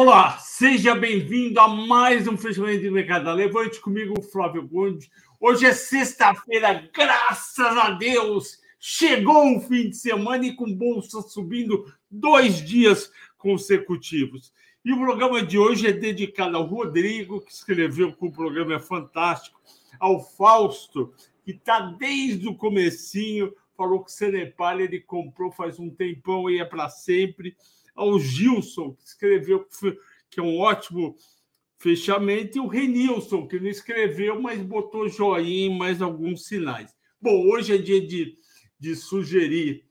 Olá, seja bem-vindo a mais um fechamento de mercado. Levante comigo, Flávio Gondi. Hoje é sexta-feira, graças a Deus, chegou o fim de semana e com bolsa subindo dois dias consecutivos. E o programa de hoje é dedicado ao Rodrigo, que escreveu que o programa é fantástico, ao Fausto, que está desde o comecinho, falou que o Senepal ele comprou faz um tempão e é para sempre ao Gilson, que escreveu que é um ótimo fechamento, e o Renilson, que não escreveu, mas botou joinha e mais alguns sinais. Bom, hoje é dia de, de sugerir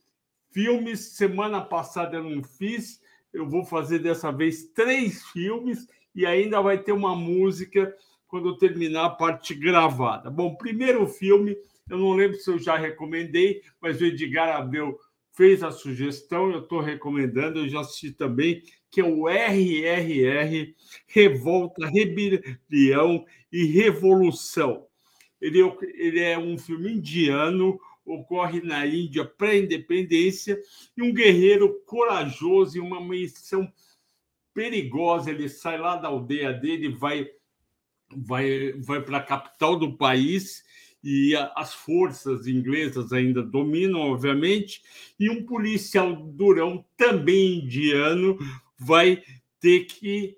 filmes. Semana passada eu não fiz, eu vou fazer dessa vez três filmes e ainda vai ter uma música quando eu terminar a parte gravada. Bom, primeiro filme, eu não lembro se eu já recomendei, mas o Edgar Abreu fez a sugestão, eu estou recomendando, eu já assisti também, que é o RRR Revolta, Rebelião e Revolução. Ele, ele é um filme indiano, ocorre na Índia pré-independência, e um guerreiro corajoso em uma missão perigosa. Ele sai lá da aldeia dele, vai, vai, vai para a capital do país e as forças inglesas ainda dominam, obviamente, e um policial durão, também indiano, vai ter que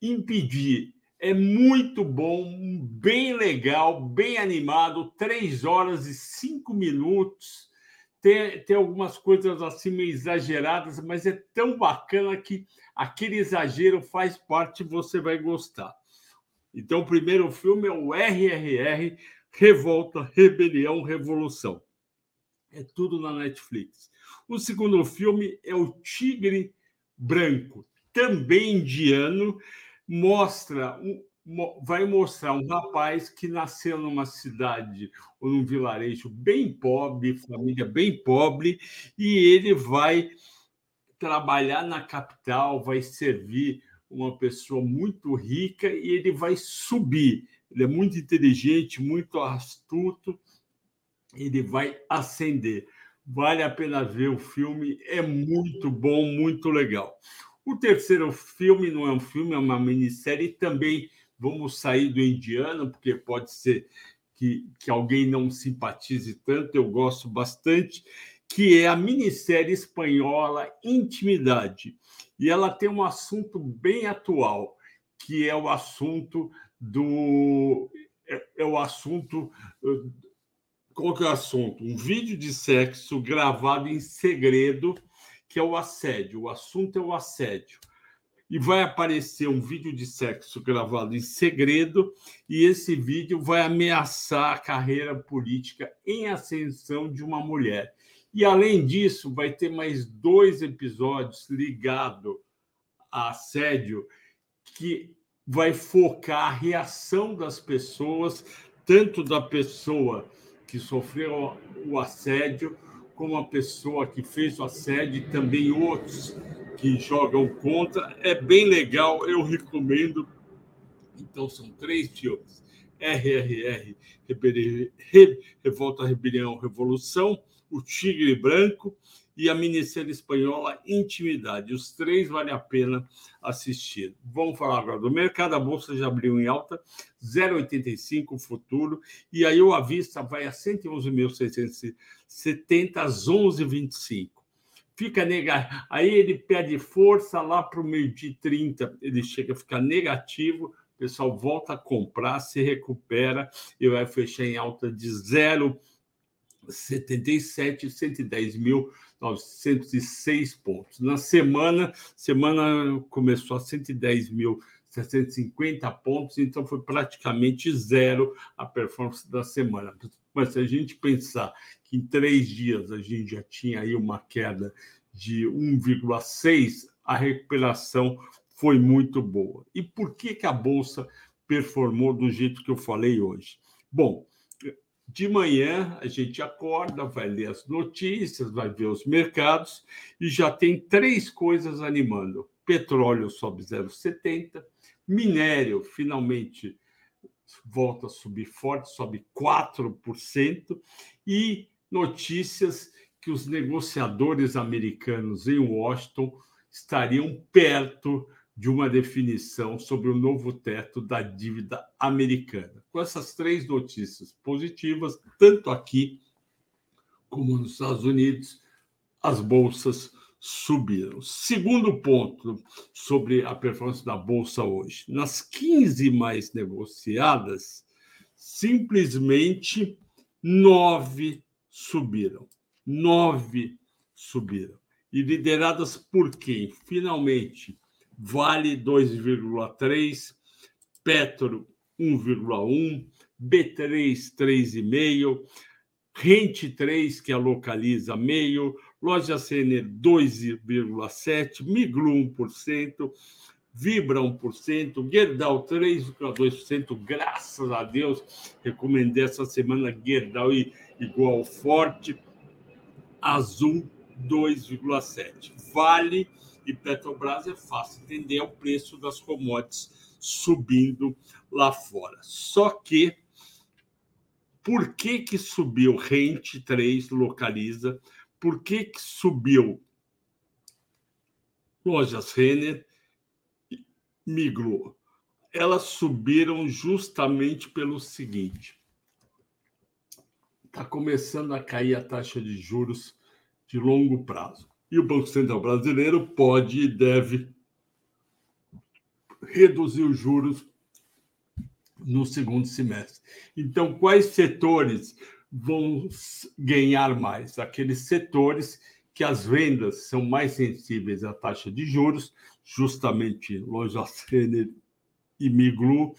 impedir. É muito bom, bem legal, bem animado, três horas e cinco minutos. Tem, tem algumas coisas assim meio exageradas, mas é tão bacana que aquele exagero faz parte você vai gostar. Então, o primeiro filme é o RRR Revolta, Rebelião, Revolução. É tudo na Netflix. O segundo filme é o Tigre Branco, também indiano, mostra um, vai mostrar um rapaz que nasceu numa cidade ou num vilarejo bem pobre, família bem pobre, e ele vai trabalhar na capital, vai servir uma pessoa muito rica e ele vai subir. Ele é muito inteligente, muito astuto, ele vai ascender. Vale a pena ver o filme, é muito bom, muito legal. O terceiro filme não é um filme, é uma minissérie. Também vamos sair do indiano, porque pode ser que, que alguém não simpatize tanto, eu gosto bastante, que é a minissérie espanhola Intimidade e ela tem um assunto bem atual, que é o assunto do. É, é o assunto. Qual que é o assunto? Um vídeo de sexo gravado em segredo, que é o assédio. O assunto é o assédio. E vai aparecer um vídeo de sexo gravado em segredo, e esse vídeo vai ameaçar a carreira política em ascensão de uma mulher. E, além disso, vai ter mais dois episódios ligados a assédio que vai focar a reação das pessoas, tanto da pessoa que sofreu o assédio, como a pessoa que fez o assédio e também outros que jogam contra. É bem legal, eu recomendo. Então, são três filmes: RRR, Revolta, Rebelião, Revolução o Tigre Branco e a minissérie espanhola Intimidade. Os três vale a pena assistir. Vamos falar agora do mercado. A bolsa já abriu em alta, 0,85 futuro, e aí o avista vai a 111.670 às 11,25. Fica negativo. Aí ele perde força lá para o meio-dia 30, ele chega a ficar negativo. O pessoal volta a comprar, se recupera e vai fechar em alta de 0,85 77, 110.906 pontos. Na semana, semana começou a 110.750 pontos, então foi praticamente zero a performance da semana. Mas se a gente pensar que em três dias a gente já tinha aí uma queda de 1,6, a recuperação foi muito boa. E por que, que a Bolsa performou do jeito que eu falei hoje? Bom, de manhã a gente acorda, vai ler as notícias, vai ver os mercados e já tem três coisas animando. Petróleo sobe 0,70, minério finalmente volta a subir forte, sobe 4%, e notícias que os negociadores americanos em Washington estariam perto de uma definição sobre o novo teto da dívida americana. Com essas três notícias positivas, tanto aqui como nos Estados Unidos, as bolsas subiram. Segundo ponto sobre a performance da bolsa hoje: nas 15 mais negociadas, simplesmente nove subiram. Nove subiram. E lideradas por quem? Finalmente, Vale 2,3, Petro 1,1, B3 3,5, Rente 3, que a localiza meio, Loja Sênior 2,7%, Miglu 1%, Vibra 1%, Gerdau 3,2%, graças a Deus, recomendei essa semana Gerdau igual forte, Azul 2,7%. Vale e Petrobras é fácil entender, é o preço das commodities subindo lá fora. Só que por que que subiu Rente 3 localiza por que, que subiu lojas Renner migrou? Elas subiram justamente pelo seguinte: está começando a cair a taxa de juros de longo prazo. E o Banco Central brasileiro pode e deve reduzir os juros no segundo semestre. Então, quais setores vão ganhar mais, aqueles setores que as vendas são mais sensíveis à taxa de juros, justamente loja Renner e Miglu,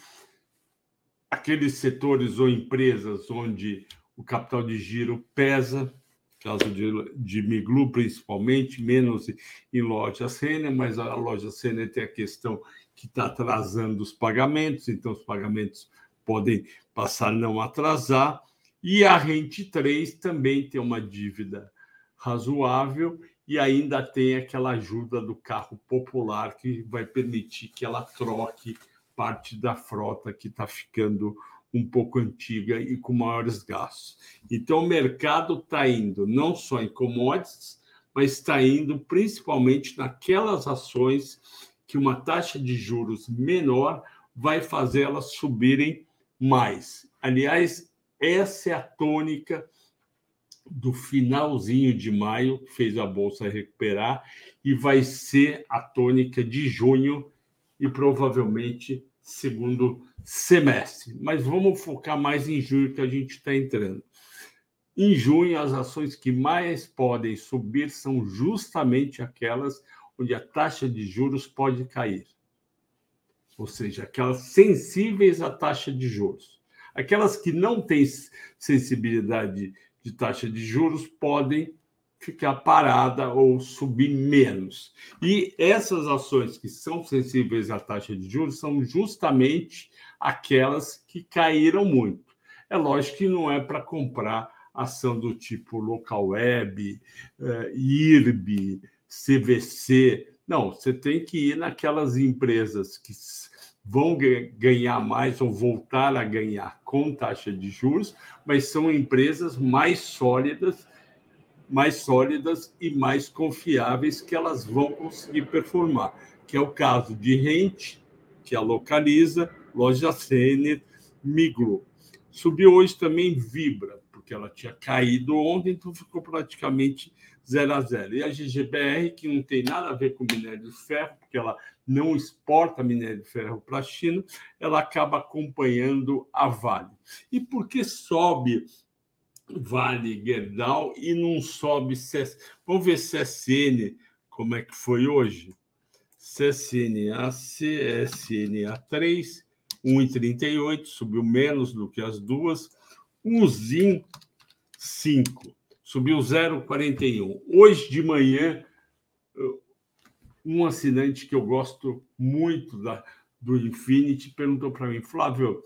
aqueles setores ou empresas onde o capital de giro pesa, caso de, de Miglu principalmente, menos em lojas Renner, mas a loja Renner tem a questão que está atrasando os pagamentos, então os pagamentos podem passar a não atrasar, e a Rente 3 também tem uma dívida razoável e ainda tem aquela ajuda do carro popular que vai permitir que ela troque parte da frota que está ficando um pouco antiga e com maiores gastos. Então, o mercado está indo não só em commodities, mas está indo principalmente naquelas ações que uma taxa de juros menor vai fazer elas subirem mais. Aliás, essa é a tônica do finalzinho de maio, que fez a bolsa recuperar, e vai ser a tônica de junho e provavelmente segundo semestre. Mas vamos focar mais em junho que a gente está entrando. Em junho, as ações que mais podem subir são justamente aquelas onde a taxa de juros pode cair. Ou seja, aquelas sensíveis à taxa de juros. Aquelas que não têm sensibilidade de taxa de juros podem ficar parada ou subir menos. E essas ações que são sensíveis à taxa de juros são justamente aquelas que caíram muito. É lógico que não é para comprar ação do tipo Local Web, eh, IRB, CVC. Não, você tem que ir naquelas empresas que vão ganhar mais ou voltar a ganhar com taxa de juros, mas são empresas mais sólidas, mais sólidas e mais confiáveis que elas vão conseguir performar, que é o caso de Rente, que a localiza, Loja Sênior, Migro. Subiu hoje também Vibra, porque ela tinha caído ontem, então ficou praticamente 0 a 0. E a GGBR, que não tem nada a ver com minério de ferro, porque ela não exporta minério de ferro para a China, ela acaba acompanhando a Vale. E por que sobe Vale Gerdau e não sobe CS? Vamos ver CSN, como é que foi hoje? CSNA, CSNA3, 1,38, subiu menos do que as duas. Uzin 5, subiu 0,41. Hoje de manhã, um assinante que eu gosto muito da, do Infinity perguntou para mim, Flávio,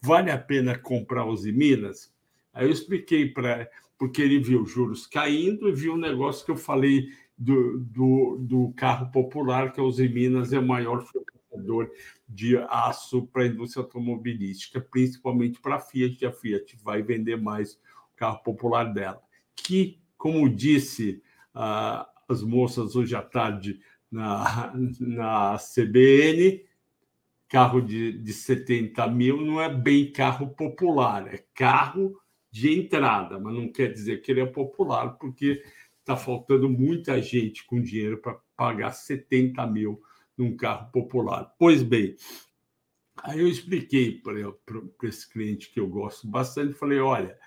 vale a pena comprar os Minas? Aí eu expliquei para porque ele viu juros caindo e viu um negócio que eu falei do, do, do carro popular, que é os Minas é o maior fornecedor de aço para a indústria automobilística, principalmente para a Fiat, a Fiat vai vender mais o carro popular dela. Que, como disse as moças hoje à tarde na, na CBN, carro de, de 70 mil não é bem carro popular, é carro de entrada, mas não quer dizer que ele é popular, porque está faltando muita gente com dinheiro para pagar 70 mil num carro popular. Pois bem, aí eu expliquei para esse cliente que eu gosto bastante, falei, olha,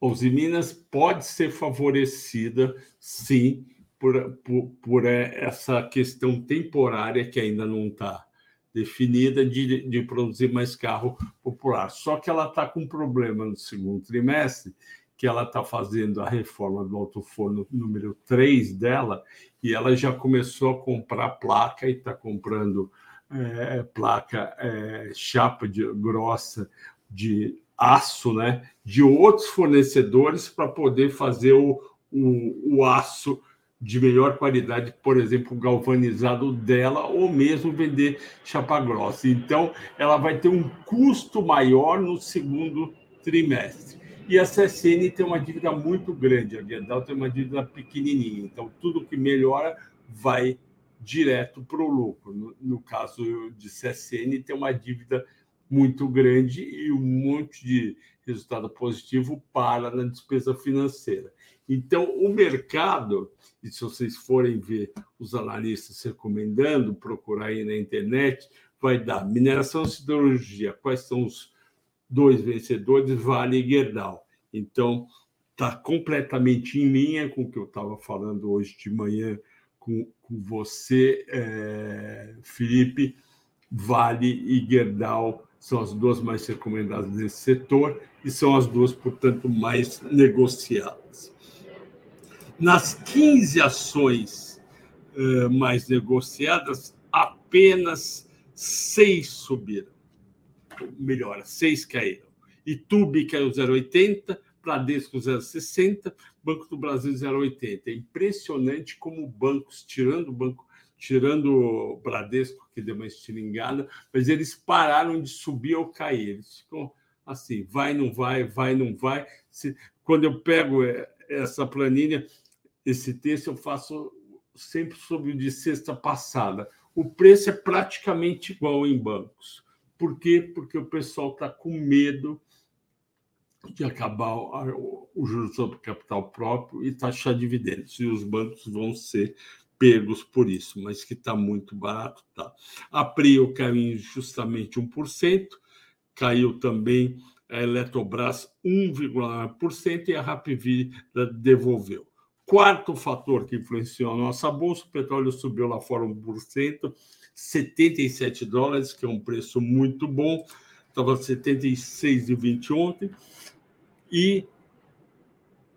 Onze Minas pode ser favorecida, sim, por, por, por essa questão temporária que ainda não está definida de, de produzir mais carro popular. Só que ela está com um problema no segundo trimestre, que ela está fazendo a reforma do alto forno número 3 dela, e ela já começou a comprar placa e está comprando é, placa é, chapa de, grossa de aço, né, de outros fornecedores para poder fazer o, o, o aço de melhor qualidade, por exemplo, galvanizado dela, ou mesmo vender chapa grossa. Então, ela vai ter um custo maior no segundo trimestre. E a CSN tem uma dívida muito grande, a Gerdau tem uma dívida pequenininha. Então, tudo que melhora vai direto para o lucro. No, no, caso de CSN, tem uma dívida muito grande e um monte de resultado positivo para na despesa financeira. Então, o mercado, e se vocês forem ver os analistas recomendando, procurar aí na internet, vai dar mineração e siderurgia. Quais são os dois vencedores? Vale e Gerdau. Então, está completamente em linha com o que eu estava falando hoje de manhã com, com você, é, Felipe. Vale e Gerdau são as duas mais recomendadas nesse setor e são as duas, portanto, mais negociadas. Nas 15 ações uh, mais negociadas, apenas seis subiram. Melhor, seis caíram. Itube caiu 0,80, Bradesco 0,60, Banco do Brasil 0,80. É impressionante como bancos, tirando o banco, tirando o Bradesco, que deu uma estilingada, mas eles pararam de subir ou cair. Eles ficam assim, vai, não vai, vai, não vai. Se, quando eu pego eh, essa planilha, esse texto eu faço sempre sobre o de sexta passada. O preço é praticamente igual em bancos. Por quê? Porque o pessoal está com medo de acabar o juros sobre capital próprio e taxar dividendos. E os bancos vão ser pegos por isso, mas que está muito barato. Tá. A Prio caiu justamente 1%, caiu também a Eletrobras 1,9% e a Rapvida devolveu. Quarto fator que influenciou a nossa bolsa, o petróleo subiu lá fora 1%, 77 dólares, que é um preço muito bom, estava 76,20 ontem, e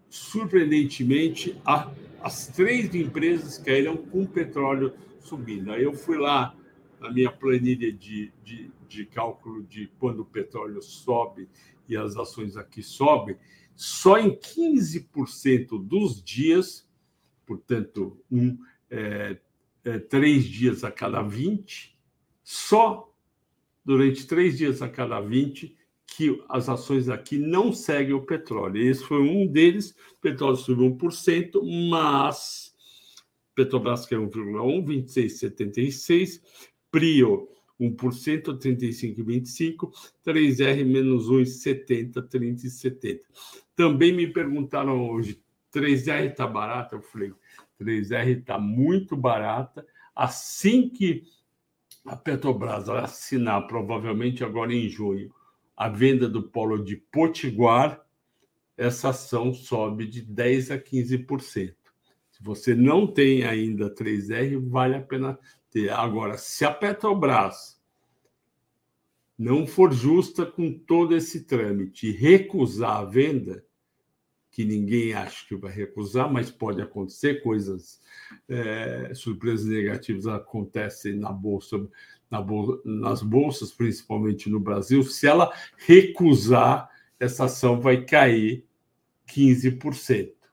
surpreendentemente a, as três empresas caíram com petróleo subindo. Aí eu fui lá na minha planilha de, de, de cálculo de quando o petróleo sobe e as ações aqui sobem, só em 15% dos dias, portanto, um, é, é, três dias a cada 20, só durante três dias a cada 20 que as ações aqui não seguem o petróleo. Esse foi um deles. O petróleo subiu 1%, mas Petrobras caiu 1,1, 26,76. Prio 1%, 35,25. 3R menos 1,70, 30,70. Também me perguntaram hoje, 3R está barata? Eu falei, 3R está muito barata. Assim que a Petrobras assinar, provavelmente agora em junho, a venda do polo de Potiguar, essa ação sobe de 10% a 15%. Você não tem ainda 3R, vale a pena ter. Agora, se a Petrobras não for justa com todo esse trâmite e recusar a venda, que ninguém acha que vai recusar, mas pode acontecer, coisas, é, surpresas negativas acontecem na Bolsa, na bolsa, nas bolsas, principalmente no Brasil. Se ela recusar, essa ação vai cair 15%.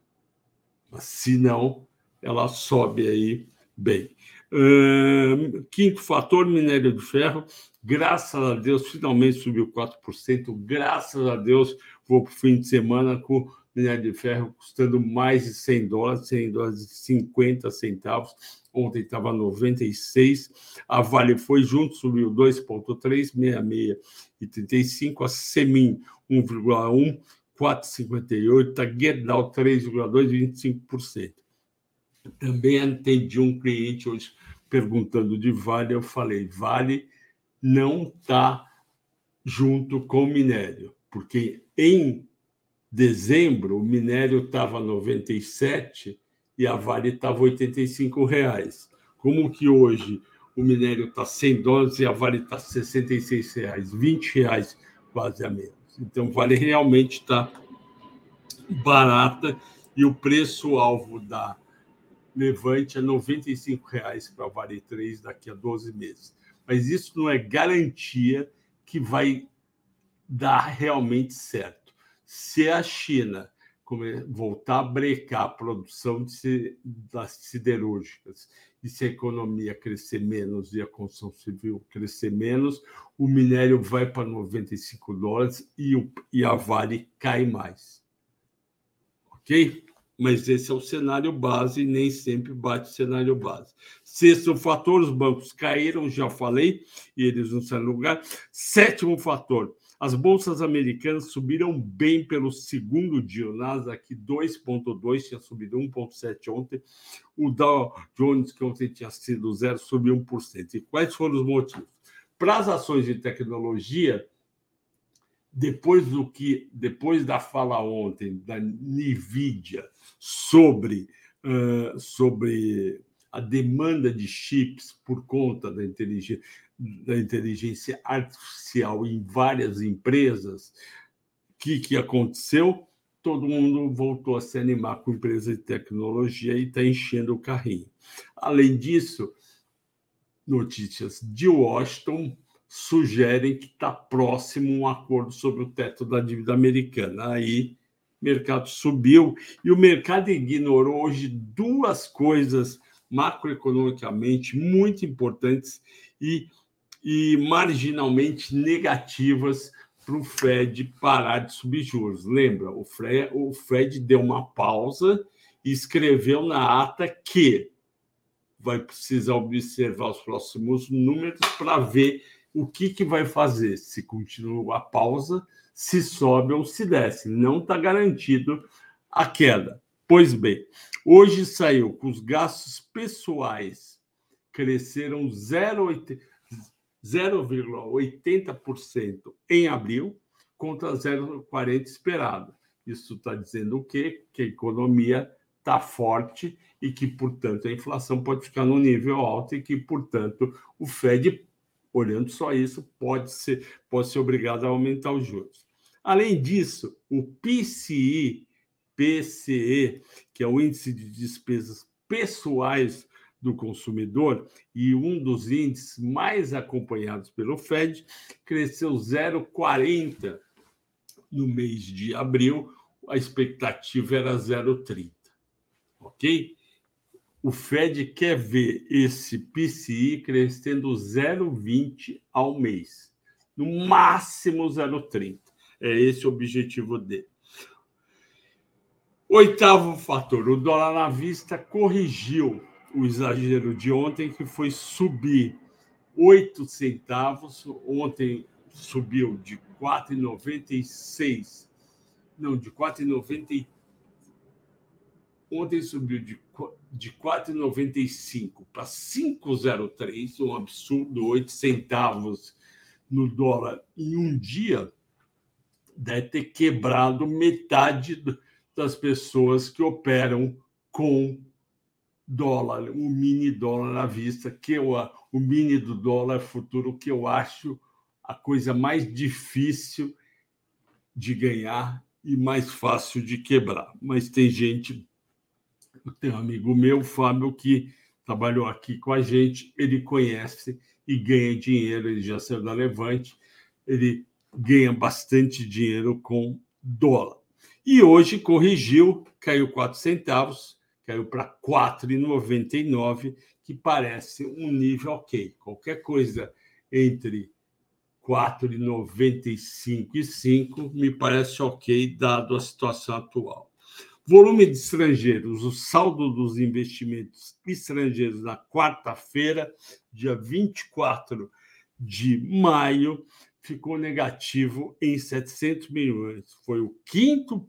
Mas, se não, ela sobe aí bem. Hum, quinto fator, minério de ferro. Graças a Deus, finalmente subiu 4%. Graças a Deus, vou para o fim de semana com minério de ferro custando mais de 100 dólares, 100 dólares e 50 centavos. Ontem estava 96. A Vale foi junto, subiu 2,3, 66 e 35. A Semin 1,1, 4,58. A Gerdau 3,2, 25%. Também atendi um cliente hoje perguntando de Vale. Eu falei: Vale não está junto com o minério, porque em dezembro o minério estava 97 e a Vale estava 85 reais. Como que hoje o minério está 100 dólares e a Vale está 66 reais, 20 reais quase a menos. Então, Vale realmente está barata e o preço-alvo da Levante é R$ 95,00 para a Vale 3 daqui a 12 meses. Mas isso não é garantia que vai dar realmente certo. Se a China voltar a brecar a produção de, das siderúrgicas e se a economia crescer menos e a construção civil crescer menos, o minério vai para 95 dólares e, o, e a Vale cai mais. Ok? Mas esse é o cenário base nem sempre bate o cenário base. Sexto fator, os bancos caíram, já falei, e eles não saem do lugar. Sétimo fator, as bolsas americanas subiram bem pelo segundo dia. O Nasdaq 2,2 tinha subido 1,7 ontem. O Dow Jones, que ontem tinha sido zero, subiu 1%. E quais foram os motivos? Para as ações de tecnologia, depois do que depois da fala ontem da Nvidia sobre uh, sobre a demanda de chips por conta da inteligência da inteligência artificial em várias empresas, o que, que aconteceu? Todo mundo voltou a se animar com empresas de tecnologia e está enchendo o carrinho. Além disso, notícias de Washington sugerem que está próximo um acordo sobre o teto da dívida americana. Aí o mercado subiu e o mercado ignorou hoje duas coisas macroeconomicamente muito importantes e e marginalmente negativas para o Fed parar de subir juros. Lembra, o Fred, o Fed deu uma pausa e escreveu na ata que vai precisar observar os próximos números para ver o que, que vai fazer, se continua a pausa, se sobe ou se desce. Não está garantido a queda. Pois bem, hoje saiu com os gastos pessoais cresceram 0,8%. 0,80% em abril contra 0,40% esperado. Isso está dizendo o quê? Que a economia está forte e que, portanto, a inflação pode ficar no nível alto e que, portanto, o Fed, olhando só isso, pode ser, pode ser obrigado a aumentar os juros. Além disso, o PCI, PCE, que é o índice de despesas pessoais do consumidor e um dos índices mais acompanhados pelo Fed cresceu 0,40 no mês de abril, a expectativa era 0,30. Ok? O Fed quer ver esse PCI crescendo 0,20 ao mês, no máximo 0,30. É esse o objetivo dele. Oitavo fator: o dólar à vista corrigiu o exagero de ontem, que foi subir 8 centavos. Ontem subiu de 4,96. Não, de 4,90. Ontem subiu de, de 4,95 para 5,03, um absurdo, 8 centavos no dólar em um dia. Deve ter quebrado metade das pessoas que operam com dólar, o mini dólar à vista, que eu, o mini do dólar futuro, que eu acho a coisa mais difícil de ganhar e mais fácil de quebrar. Mas tem gente, tenho um amigo meu, Fábio, que trabalhou aqui com a gente, ele conhece e ganha dinheiro, ele já saiu da Levante, ele ganha bastante dinheiro com dólar. E hoje corrigiu, caiu 4 centavos, caiu para 4,99, que parece um nível ok. Qualquer coisa entre 4,95 me parece ok, dado a situação atual. Volume de estrangeiros, o saldo dos investimentos estrangeiros na quarta-feira, dia 24 de maio, ficou negativo em 700 milhões. Foi o quinto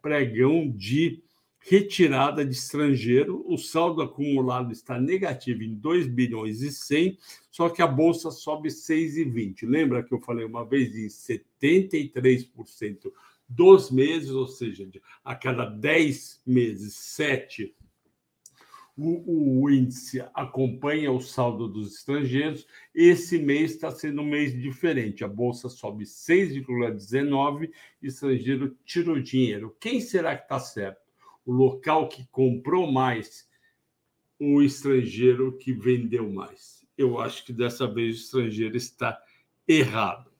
pregão de retirada de estrangeiro. O saldo acumulado está negativo em 2 bilhões e 100, só que a bolsa sobe 6,20. Lembra que eu falei uma vez em 73% dos meses, ou seja, a cada 10 meses, 7, o, o, índice acompanha o saldo dos estrangeiros. Esse mês está sendo um mês diferente. A bolsa sobe 6,19, estrangeiro tira o dinheiro. Quem será que está certo? O local que comprou mais, o estrangeiro que vendeu mais? Eu acho que dessa vez o estrangeiro está errado.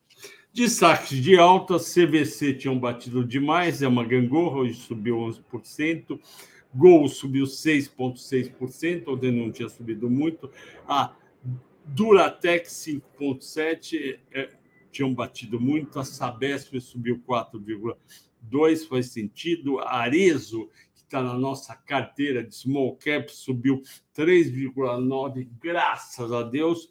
Destaques de alta, CVC tinham batido demais, é uma gangorra, hoje subiu 11%. Gol subiu 6,6%, ontem não tinha subido muito. A Duratec 5,7%, é, tinham batido muito. A Sabesp subiu 4,2%, faz sentido. A Arezo, está na nossa carteira de small cap, subiu 3,9%, graças a Deus.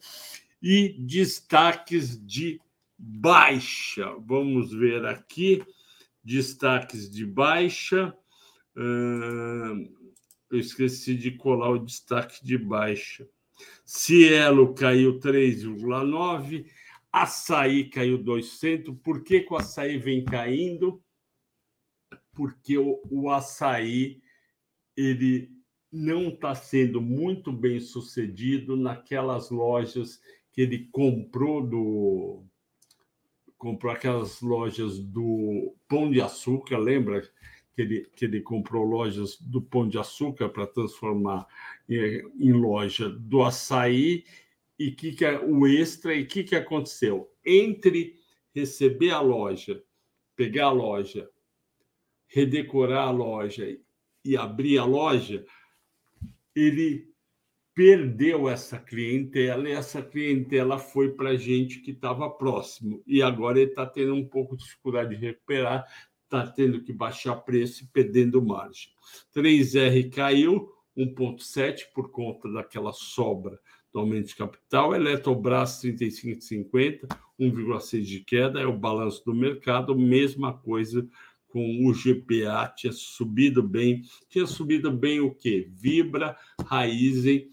E destaques de baixa. Vamos ver aqui. Destaques de baixa. eu esqueci de colar o destaque de baixa. Cielo caiu 3,9, açaí caiu 200. Por que, que o açaí vem caindo? Porque o, o açaí ele não está sendo muito bem sucedido naquelas lojas que ele comprou do comprou aquelas lojas do Pão de Açúcar, lembra que ele, que ele comprou lojas do Pão de Açúcar para transformar em, em, loja do açaí? E que, que é o extra? E o que, que aconteceu? Entre receber a loja, pegar a loja, redecorar a loja e abrir a loja, ele perdeu essa clientela e essa clientela foi para gente que estava próximo. E agora ele está tendo um pouco de dificuldade de recuperar, está tendo que baixar preço e perdendo margem. 3R caiu 1,7 por conta daquela sobra do aumento de capital. Eletrobras 35,50, 1,6 de queda, é o balanço do mercado, mesma coisa com o GPA, tinha subido bem. Tinha subido bem o quê? Vibra, Raizen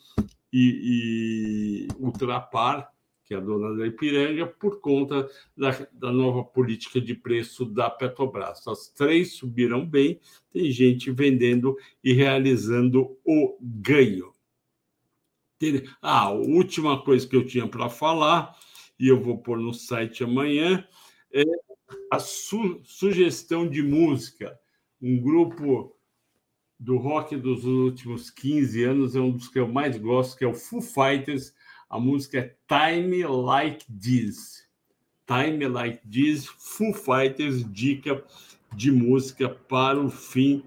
e, e Ultrapar, que é a dona da Ipiranga, por conta da, da, nova política de preço da Petrobras. As três subiram bem, tem gente vendendo e realizando o ganho. Ah, a última coisa que eu tinha para falar, e eu vou pôr no site amanhã, é a su sugestão de música. Um grupo do rock dos últimos 15 anos é um dos que eu mais gosto, que é o Foo Fighters. A música é Time Like This. Time Like This, Foo Fighters, dica de música para o fim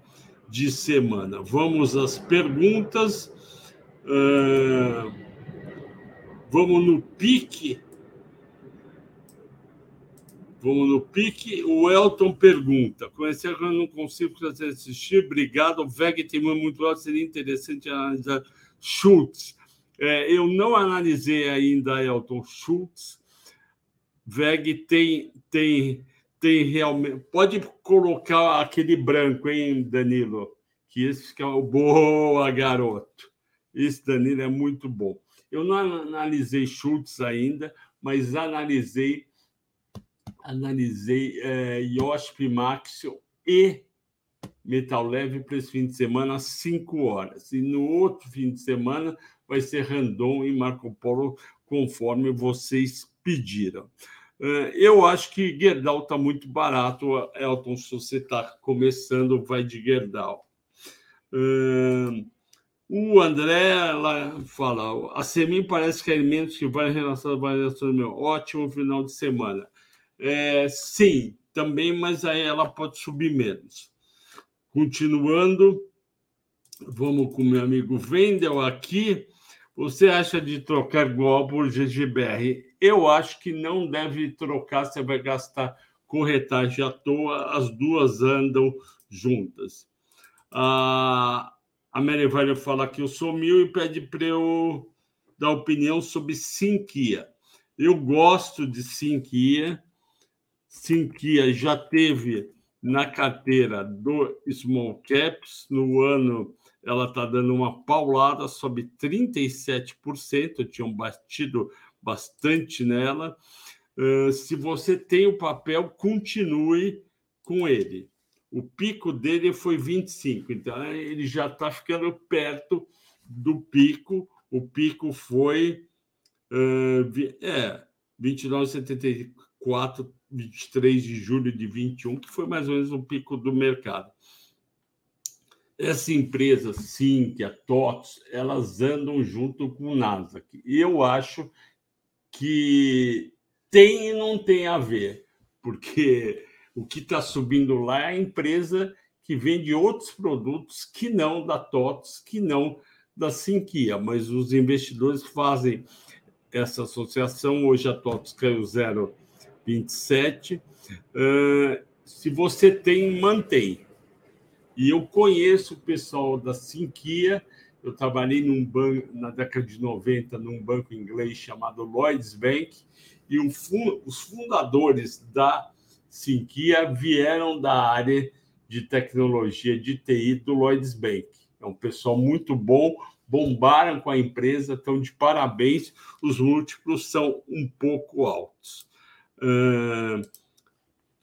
de semana. Vamos às perguntas. Uh, vamos no pique Vamos no pique. O Elton pergunta: Conhecer eu não consigo assistir. Obrigado. O VEG tem muito alto. Seria interessante analisar Schultz. É, eu não analisei ainda Elton Schultz. VEG tem, tem, tem realmente. Pode colocar aquele branco, hein, Danilo? Que esse é o boa, garoto. Esse Danilo é muito bom. Eu não analisei Schultz ainda, mas analisei analisei é, IOSP Maxio e Metal Leve para esse fim de semana às 5 horas. E no outro fim de semana vai ser Randon e Marco Polo, conforme vocês pediram. É, eu acho que Gerdau está muito barato, Elton. Se você está começando, vai de Gerdau. É, o André ela fala: a Semin parece que é alimentos que vai em relação às variações. Meu, ótimo final de semana. É, sim, também, mas aí ela pode subir menos. Continuando, vamos com meu amigo Wendel aqui. Você acha de trocar Gol por GGBR? Eu acho que não deve trocar, você vai gastar corretagem à toa, as duas andam juntas. A, a Mary vai falar que eu sou mil e pede para eu dar opinião sobre Sinquia. Eu gosto de Sinquia. Sinquia já teve na carteira do Small Caps no ano ela está dando uma paulada, sobe 37%, tinham batido bastante nela. Uh, se você tem o papel, continue com ele. O pico dele foi 25, então ele já está ficando perto do pico. O pico foi uh, é, 29,74, 23 de julho de 21, que foi mais ou menos o pico do mercado. Essa empresa, é a TOTS, elas andam junto com o Nasdaq. Eu acho que tem e não tem a ver, porque o que está subindo lá é a empresa que vende outros produtos que não da TOTS, que não da Sinquia, mas os investidores fazem essa associação. Hoje a TOTS caiu 0,27. Uh, se você tem, mantém. E eu conheço o pessoal da Sinquia. Eu trabalhei num banco na década de 90 num banco inglês chamado Lloyds Bank e um, os fundadores da Sinquia vieram da área de tecnologia de TI do Lloyds Bank. É um pessoal muito bom, bombaram com a empresa, estão de parabéns. Os múltiplos são um pouco altos. Uh,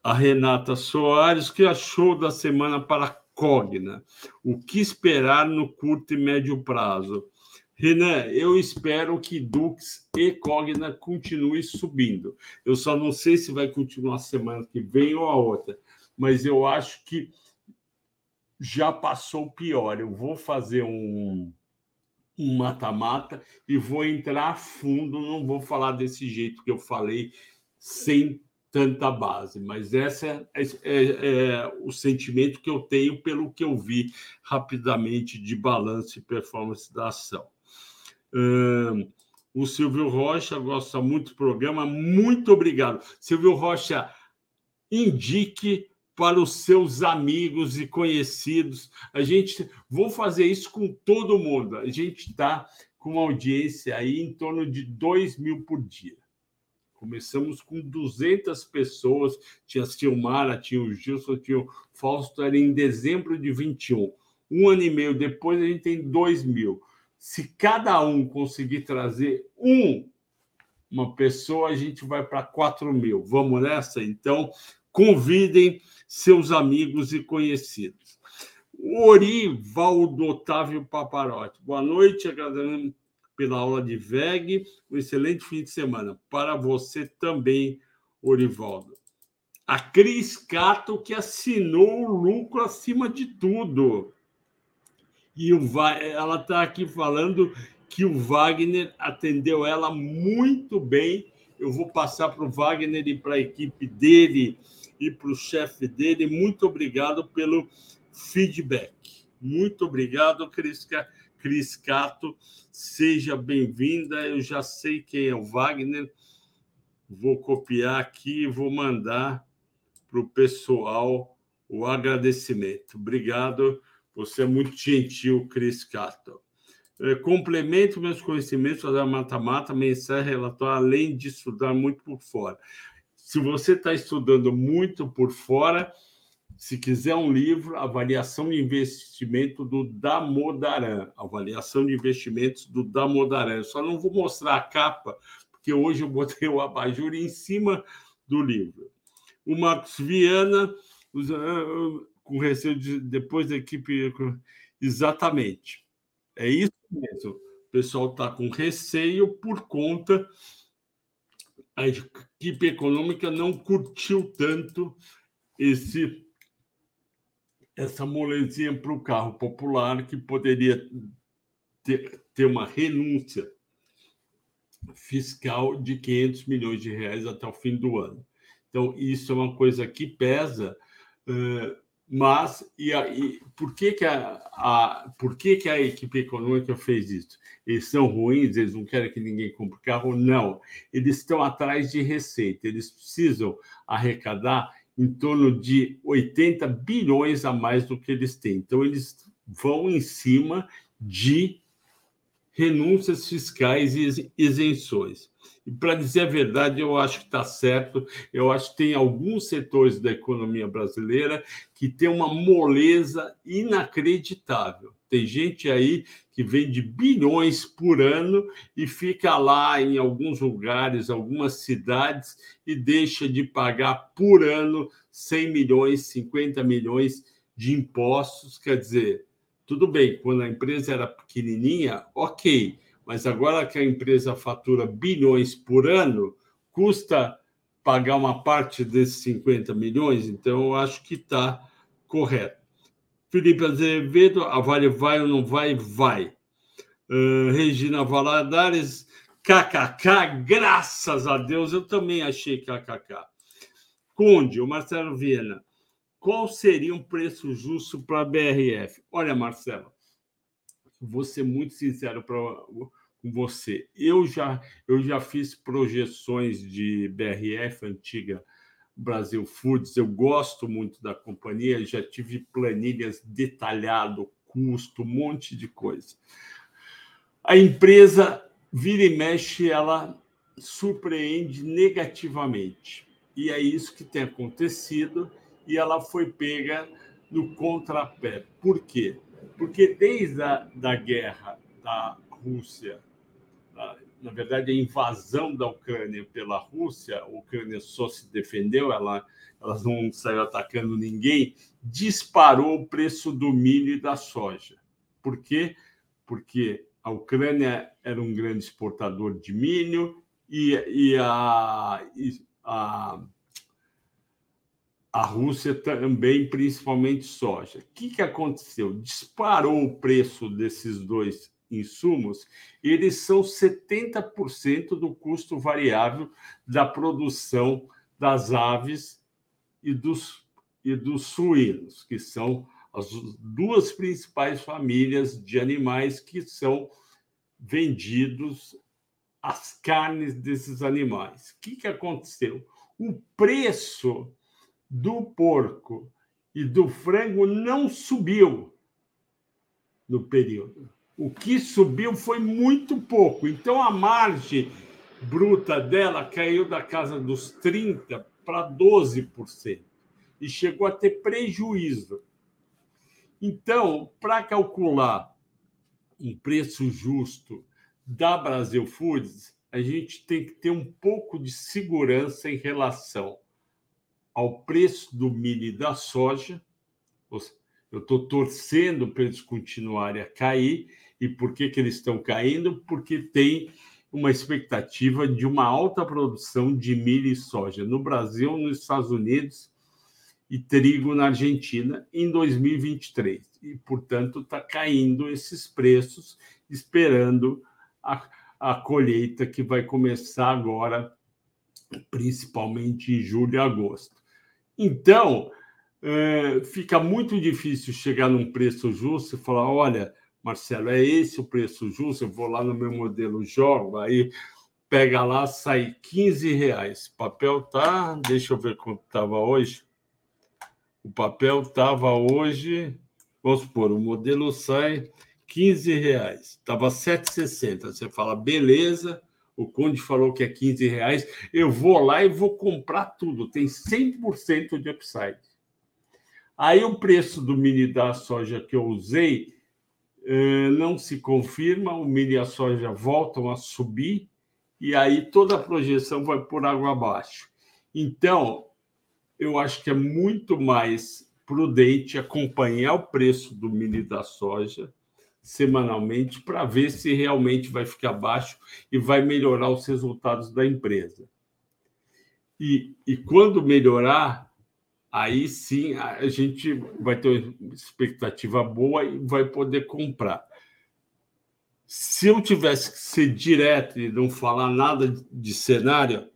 a Renata Soares, que achou da semana para Cogna. O que esperar no curto e médio prazo? Renan, eu espero que Dux e Cogna continuem subindo. Eu só não sei se vai continuar a semana que vem ou a outra, mas eu acho que já passou o pior. Eu vou fazer um um mata-mata e vou entrar a fundo, não vou falar desse jeito que eu falei, sem tanta base, mas esse é, é, é, o sentimento que eu tenho pelo que eu vi rapidamente de balanço e performance da ação. Hum, o Silvio Rocha gosta muito do programa, muito obrigado. Silvio Rocha, indique para os seus amigos e conhecidos. A gente vou fazer isso com todo mundo. A gente está com uma audiência aí em torno de 2 mil por dia. Começamos com 200 pessoas, tinha Silmara, tinha o Gilson, tinha o Fausto, era em dezembro de 21. Um ano e meio depois, a gente tem 2 mil. Se cada um conseguir trazer um, uma pessoa, a gente vai para 4 mil. Vamos nessa? Então, convidem seus amigos e conhecidos. Orivaldo Otávio Paparotti. Boa noite, agradecendo pela aula de VEG. Um excelente fim de semana. Para você também, Orivaldo. A Cris Cato, que assinou o lucro acima de tudo. E o, ela está aqui falando que o Wagner atendeu ela muito bem. Eu vou passar para o Wagner e para a equipe dele e para o chefe dele. Muito obrigado pelo feedback. Muito obrigado, Cris Cato Cris Cato, seja bem-vinda. Eu já sei quem é o Wagner, vou copiar aqui e vou mandar para o pessoal o agradecimento. Obrigado, você é muito gentil, Cris Cato. É, complemento meus conhecimentos da mata-mata, mensagem relatório, além de estudar muito por fora. Se você está estudando muito por fora, se quiser um livro, Avaliação de Investimento do Damodaran. Avaliação de Investimentos do Damodaran. Só não vou mostrar a capa, porque hoje eu botei o abajur em cima do livro. O Marcos Viana, ah, com receio de, depois da equipe. Exatamente. É isso mesmo. O pessoal está com receio por conta. A equipe econômica não curtiu tanto esse essa molezinha para o carro popular que poderia ter, ter uma renúncia fiscal de 500 milhões de reais até o fim do ano. Então, isso é uma coisa que pesa. mas e, e por que que a, a, por que que a equipe econômica fez isso? Eles são ruins, eles não querem que ninguém compre carro? Não. Eles estão atrás de receita, eles precisam arrecadar em torno de 80 bilhões a mais do que eles têm. Então, eles vão em cima de renúncias fiscais e isenções. E, para dizer a verdade, eu acho que está certo. Eu acho que tem alguns setores da economia brasileira que tem uma moleza inacreditável. Tem gente aí que vende bilhões por ano e fica lá em alguns lugares, algumas cidades, e deixa de pagar por ano 100 milhões, 50 milhões de impostos. Quer dizer, tudo bem, quando a empresa era pequenininha, ok, mas agora que a empresa fatura bilhões por ano, custa pagar uma parte desses 50 milhões, então eu acho que está correto. Felipe Azevedo, a Vale vai ou não vai? Vai. Uh, Regina Valadares, KKK, graças a Deus, eu também achei KKK. Conde, o Marcelo Viena, qual seria um preço justo para a BRF? Olha, Marcelo, vou ser muito sincero com você. Eu já, eu já fiz projeções de BRF antiga Brasil Foods, eu gosto muito da companhia, já tive planilhas detalhado, custo, um monte de coisa. A empresa vira e mexe, ela surpreende negativamente. E é isso que tem acontecido, e ela foi pega no contrapé. Por quê? Porque desde a da guerra da Rússia na verdade, a invasão da Ucrânia pela Rússia, a Ucrânia só se defendeu, ela, ela não saiu atacando ninguém, disparou o preço do milho e da soja. Por quê? Porque a Ucrânia era um grande exportador de milho e, e, a, e a, a Rússia também, principalmente soja. O que, que aconteceu? Disparou o preço desses dois insumos, eles são 70% do custo variável da produção das aves e dos, e dos suínos, que são as duas principais famílias de animais que são vendidos as carnes desses animais. O que, que aconteceu? O preço do porco e do frango não subiu no período. O que subiu foi muito pouco. Então, a margem bruta dela caiu da casa dos 30% para 12%. E chegou a ter prejuízo. Então, para calcular um preço justo da Brasil Foods, a gente tem que ter um pouco de segurança em relação ao preço do milho e da soja. Eu estou torcendo para eles continuarem a cair e por que, que eles estão caindo? Porque tem uma expectativa de uma alta produção de milho e soja no Brasil, nos Estados Unidos e trigo na Argentina em 2023. E, portanto, está caindo esses preços, esperando a, a colheita que vai começar agora, principalmente em julho e agosto. Então, é, fica muito difícil chegar num preço justo e falar: olha, Marcelo, é esse o preço justo? Eu vou lá no meu modelo jogo, aí pega lá, sai 15 reais. O papel tá, deixa eu ver quanto estava hoje. O papel estava hoje, vamos supor, o modelo sai 15 reais. Estava 7,60. Você fala, beleza, o Conde falou que é 15 reais, eu vou lá e vou comprar tudo, tem 100% de upside. Aí o preço do mini da soja que eu usei eh, não se confirma, o milho e a soja voltam a subir, e aí toda a projeção vai por água abaixo. Então, eu acho que é muito mais prudente acompanhar o preço do e da soja semanalmente para ver se realmente vai ficar baixo e vai melhorar os resultados da empresa. E, e quando melhorar, aí sim a gente vai ter uma expectativa boa e vai poder comprar. Se eu tivesse que ser direto e não falar nada de cenário,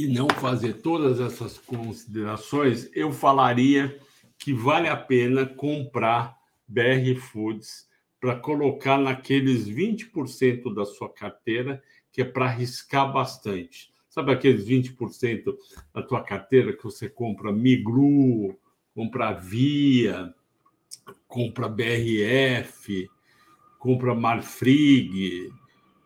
e não fazer todas essas considerações, eu falaria que vale a pena comprar BR Foods para colocar naqueles 20% da sua carteira que é para arriscar bastante. Sabe aqueles 20% da tua carteira que você compra Migru, compra Via, compra BRF, compra Marfrig,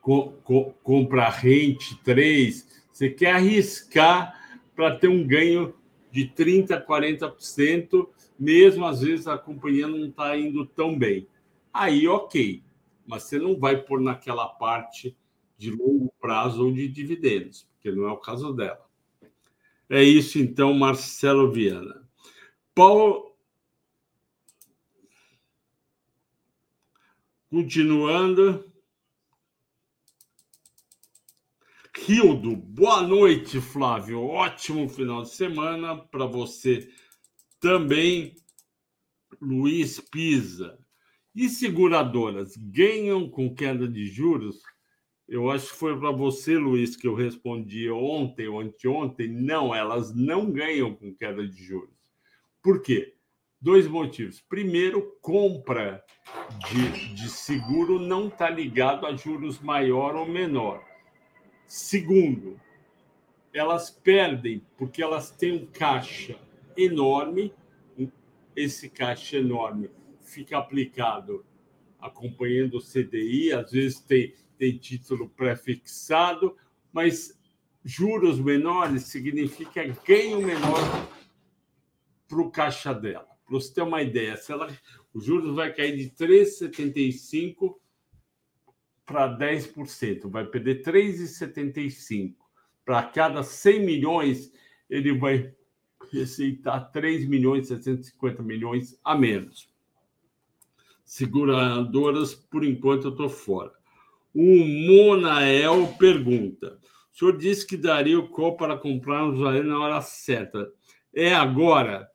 co co compra Rente 3. Você quer arriscar para ter um ganho de 30%, 40%, mesmo às vezes a companhia não está indo tão bem. Aí, ok, mas você não vai pôr naquela parte de longo prazo ou de dividendos, porque não é o caso dela. É isso, então, Marcelo Viana. Paulo. Continuando. Rildo, boa noite, Flávio. Ótimo final de semana para você também. Luiz Pisa. E seguradoras ganham com queda de juros? Eu acho que foi para você, Luiz, que eu respondi ontem ou anteontem. Não, elas não ganham com queda de juros. Por quê? Dois motivos. Primeiro, compra de, de seguro não está ligado a juros maior ou menor. Segundo, elas perdem porque elas têm um caixa enorme. Esse caixa enorme fica aplicado acompanhando o CDI, às vezes tem tem título pré-fixado, mas juros menores significa ganho menor para o caixa dela. Para você ter uma ideia, se ela, o juros vai cair de 3,75% para 10%, vai perder 3,75%. Para cada 100 milhões, ele vai receitar 3 milhões 750 milhões a menos. Seguradoras, por enquanto, eu estou fora. O Monael pergunta: o senhor disse que daria o call para comprar um Vale na hora certa. É agora?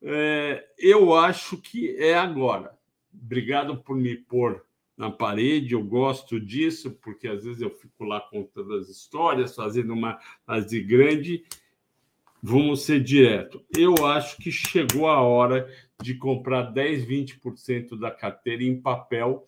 É, eu acho que é agora. Obrigado por me pôr na parede, eu gosto disso, porque às vezes eu fico lá contando as histórias, fazendo uma análise grande. Vamos ser direto. Eu acho que chegou a hora de comprar 10, 20% da carteira em papel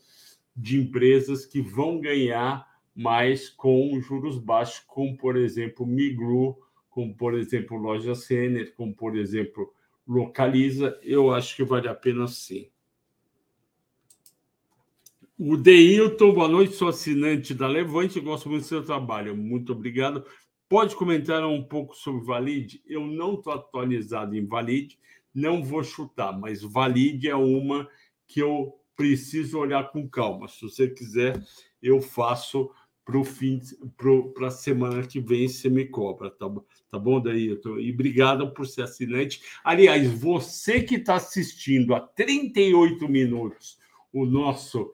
de empresas que vão ganhar mais com juros baixos, como, por exemplo, Migru, como, por exemplo, Loja Sener, como, por exemplo, Localiza, eu acho que vale a pena sim. O Deilton, boa noite, sou assinante da Levante, gosto muito do seu trabalho, muito obrigado. Pode comentar um pouco sobre Valide? Eu não estou atualizado em Valide, não vou chutar, mas Valide é uma que eu preciso olhar com calma. Se você quiser, eu faço para fim, para a semana que vem, você me cobra, tá, tá bom, Daílton? E obrigado por ser assinante. Aliás, você que está assistindo a 38 minutos o nosso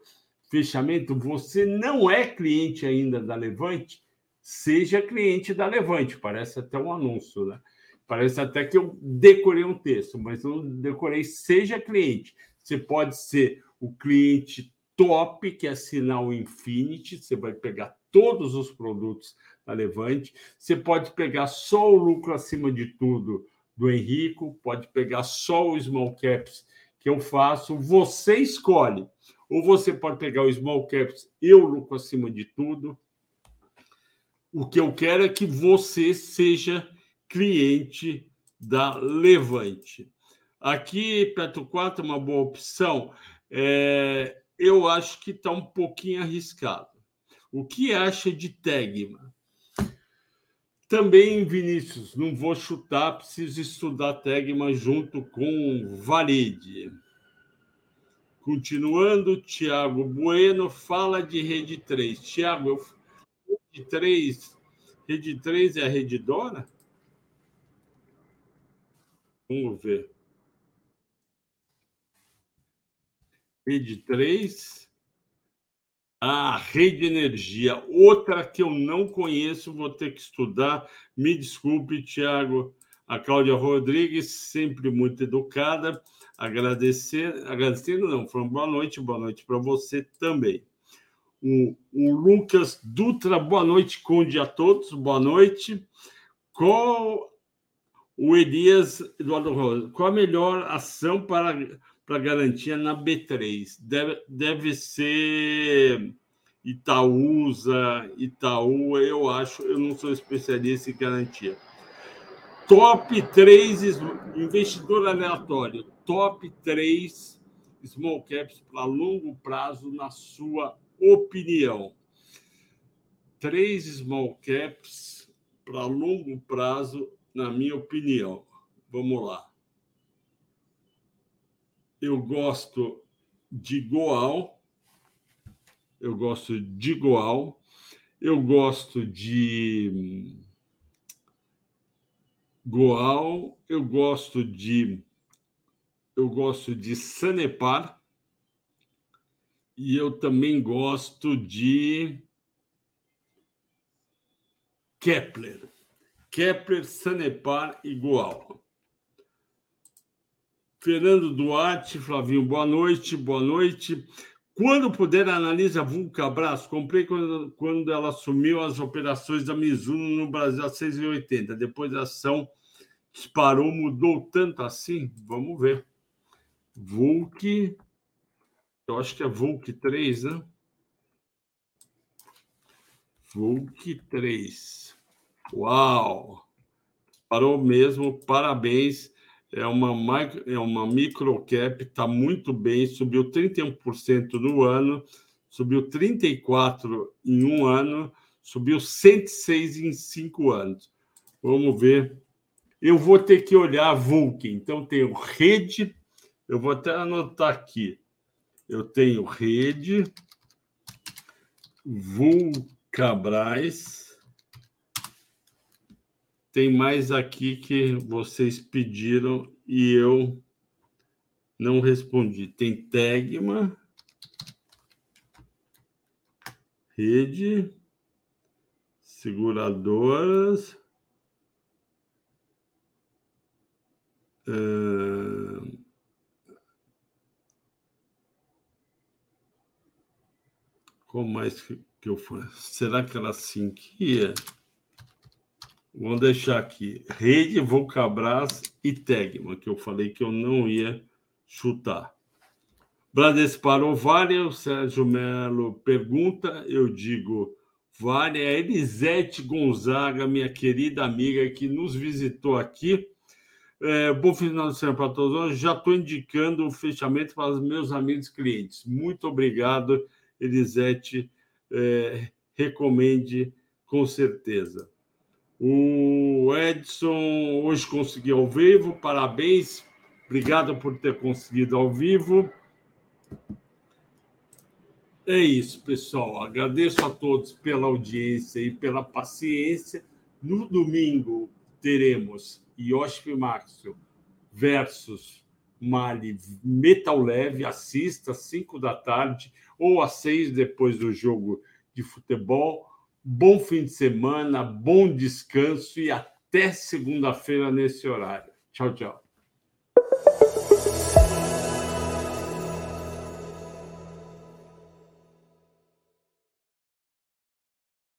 fechamento, você não é cliente ainda da Levante, seja cliente da Levante. Parece até um anúncio, né? Parece até que eu decorei um texto, mas não decorei. Seja cliente. Você pode ser o cliente top, que é o Infinity, você vai pegar todos os produtos da Levante. Você pode pegar só o lucro acima de tudo do Henrico, pode pegar só o Small Caps que eu faço, você escolhe. Ou você pode pegar o Small Caps e o lucro acima de tudo. O que eu quero é que você seja cliente da Levante. Aqui, Petro 4 é uma boa opção é, eu acho que está um pouquinho arriscado. O que acha de Tegma? Também, Vinícius, não vou chutar, preciso estudar Tegma junto com Valide. Continuando, Tiago Bueno fala de Rede 3. Tiago, Rede 3, Rede 3 é a Rede Dora? Vamos ver. Rede 3. Ah, Rede Energia. Outra que eu não conheço, vou ter que estudar. Me desculpe, Tiago. A Cláudia Rodrigues, sempre muito educada. Agradecer, agradecendo, não, falando boa noite, boa noite para você também. O, o, Lucas Dutra, boa noite, Conde a todos, boa noite. Qual o Elias Eduardo Rosa, qual a melhor ação para, para garantia na B3? Deve, deve ser Itaúsa, Itaú, eu acho, eu não sou especialista em garantia. Top 3 investidor aleatório, top 3 small caps para longo prazo, na sua opinião? Três small caps para longo prazo, na minha opinião. Vamos lá. Eu gosto de Goal. Eu gosto de Goal. Eu gosto de Goal. Eu gosto de eu gosto de Sanepar e eu também gosto de Kepler. Kepler, Sanepar e Goal. Fernando Duarte, Flavinho, boa noite, boa noite. Quando puder, analisa Vulcabras. Comprei quando, quando ela assumiu as operações da Mizuno no Brasil a 6,80. Depois a ação disparou, mudou tanto assim? Vamos ver. Vulk, eu acho que é Vulk 3, né? Vulk 3. Uau! Parou mesmo, parabéns. É uma, é uma microcap, está muito bem, subiu 31% no ano, subiu 34% em um ano, subiu 106% em cinco anos. Vamos ver. Eu vou ter que olhar a Vulk, então tenho rede eu vou até anotar aqui. Eu tenho rede, Vulcabras. Tem mais aqui que vocês pediram e eu não respondi. Tem Tegma, rede, seguradoras. Uh, Como mais que, eu faço? Será que ela assim que ia? Vamos deixar aqui. Rede, Vulcabras e Tegma, que eu falei que eu não ia chutar. Bradesco vale. O Sérgio Melo pergunta, eu digo vale. A Elisete Gonzaga, minha querida amiga que nos visitou aqui. É, bom final de semana para todos. Hoje já estou indicando o fechamento para os meus amigos clientes. Muito obrigado Elisete é, recomende com certeza. O Edson hoje conseguiu ao vivo, parabéns, obrigado por ter conseguido ao vivo. É isso, pessoal. Agradeço a todos pela audiência e pela paciência. No domingo teremos Yoshi Maxwell versus Mali Metal Leve. Assista às 5 da tarde ou às seis depois do jogo de futebol. Bom fim de semana, bom descanso e até segunda-feira nesse horário. Tchau, tchau.